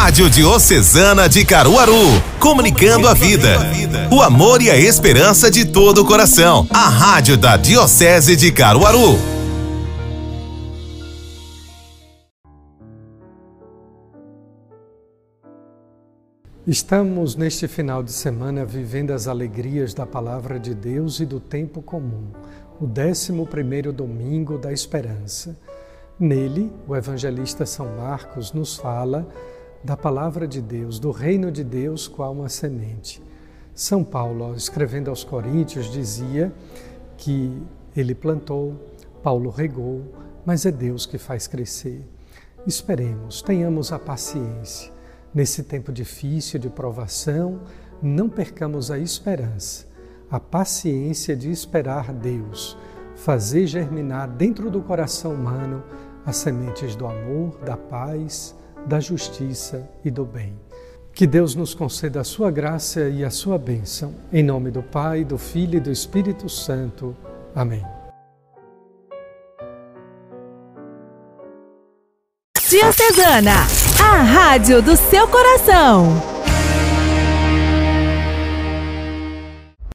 Rádio Diocesana de Caruaru, comunicando a vida, o amor e a esperança de todo o coração. A Rádio da Diocese de Caruaru. Estamos neste final de semana vivendo as alegrias da palavra de Deus e do tempo comum, o 11 primeiro domingo da esperança. Nele, o evangelista São Marcos nos fala da palavra de Deus, do reino de Deus, qual uma semente. São Paulo, escrevendo aos Coríntios, dizia que ele plantou, Paulo regou, mas é Deus que faz crescer. Esperemos, tenhamos a paciência. Nesse tempo difícil de provação, não percamos a esperança, a paciência de esperar Deus, fazer germinar dentro do coração humano as sementes do amor, da paz, da justiça e do bem. Que Deus nos conceda a sua graça e a sua bênção. Em nome do Pai, do Filho e do Espírito Santo. Amém. Diocesana, a rádio do seu coração.